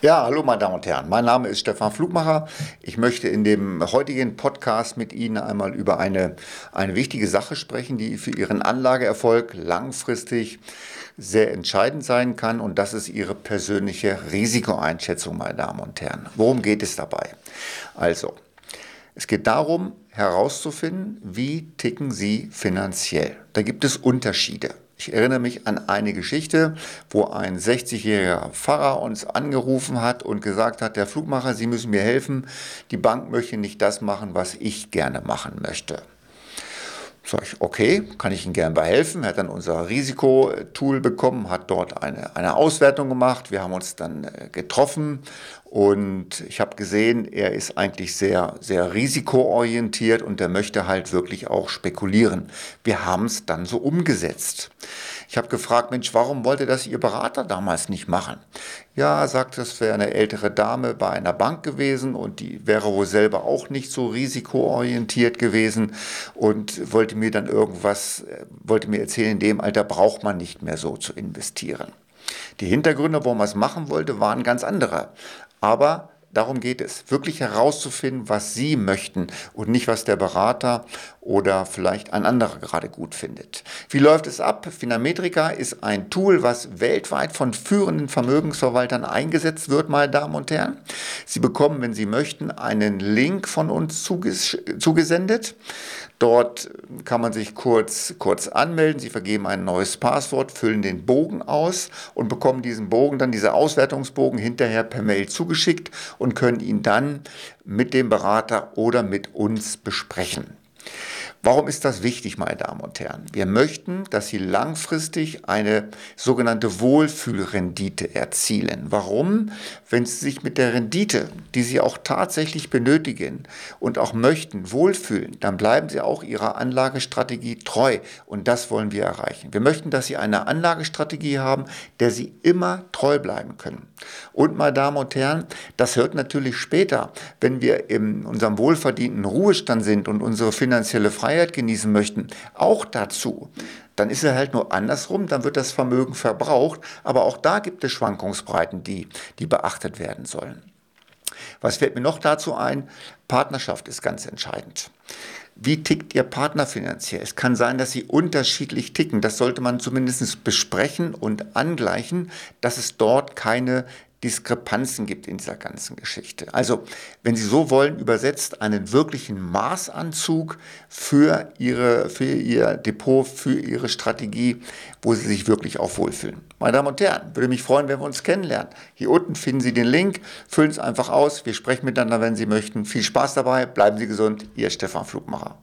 Ja, hallo meine Damen und Herren, mein Name ist Stefan Flugmacher. Ich möchte in dem heutigen Podcast mit Ihnen einmal über eine, eine wichtige Sache sprechen, die für Ihren Anlageerfolg langfristig sehr entscheidend sein kann und das ist Ihre persönliche Risikoeinschätzung, meine Damen und Herren. Worum geht es dabei? Also, es geht darum herauszufinden, wie ticken Sie finanziell. Da gibt es Unterschiede. Ich erinnere mich an eine Geschichte, wo ein 60-jähriger Pfarrer uns angerufen hat und gesagt hat, der Flugmacher, Sie müssen mir helfen, die Bank möchte nicht das machen, was ich gerne machen möchte. Sag ich, okay, kann ich Ihnen gerne bei helfen. Er hat dann unser Risikotool bekommen, hat dort eine, eine Auswertung gemacht. Wir haben uns dann äh, getroffen und ich habe gesehen, er ist eigentlich sehr, sehr risikoorientiert und er möchte halt wirklich auch spekulieren. Wir haben es dann so umgesetzt. Ich habe gefragt, Mensch, warum wollte das Ihr Berater damals nicht machen? Ja, sagt, das wäre eine ältere Dame bei einer Bank gewesen und die wäre wohl selber auch nicht so risikoorientiert gewesen und wollte mir dann irgendwas, wollte mir erzählen, in dem Alter braucht man nicht mehr so zu investieren. Die Hintergründe, warum er es machen wollte, waren ganz andere. Aber Darum geht es, wirklich herauszufinden, was Sie möchten und nicht, was der Berater oder vielleicht ein anderer gerade gut findet. Wie läuft es ab? Finametrika ist ein Tool, was weltweit von führenden Vermögensverwaltern eingesetzt wird, meine Damen und Herren. Sie bekommen, wenn Sie möchten, einen Link von uns zugesendet. Dort kann man sich kurz, kurz anmelden. Sie vergeben ein neues Passwort, füllen den Bogen aus und bekommen diesen Bogen, dann diese Auswertungsbogen hinterher per Mail zugeschickt und können ihn dann mit dem Berater oder mit uns besprechen. Warum ist das wichtig, meine Damen und Herren? Wir möchten, dass Sie langfristig eine sogenannte Wohlfühlrendite erzielen. Warum? Wenn Sie sich mit der Rendite, die Sie auch tatsächlich benötigen und auch möchten, wohlfühlen, dann bleiben Sie auch Ihrer Anlagestrategie treu. Und das wollen wir erreichen. Wir möchten, dass Sie eine Anlagestrategie haben, der Sie immer treu bleiben können. Und, meine Damen und Herren, das hört natürlich später, wenn wir in unserem wohlverdienten Ruhestand sind und unsere finanzielle Freiheit Freiheit genießen möchten, auch dazu. Dann ist er halt nur andersrum, dann wird das Vermögen verbraucht, aber auch da gibt es Schwankungsbreiten, die, die beachtet werden sollen. Was fällt mir noch dazu ein? Partnerschaft ist ganz entscheidend. Wie tickt Ihr Partner finanziell? Es kann sein, dass Sie unterschiedlich ticken. Das sollte man zumindest besprechen und angleichen, dass es dort keine Diskrepanzen gibt in dieser ganzen Geschichte. Also, wenn Sie so wollen, übersetzt einen wirklichen Maßanzug für, Ihre, für Ihr Depot, für Ihre Strategie, wo Sie sich wirklich auch wohlfühlen. Meine Damen und Herren, würde mich freuen, wenn wir uns kennenlernen. Hier unten finden Sie den Link, füllen es einfach aus. Wir sprechen miteinander, wenn Sie möchten. Viel Spaß dabei, bleiben Sie gesund. Ihr Stefan Flugmacher.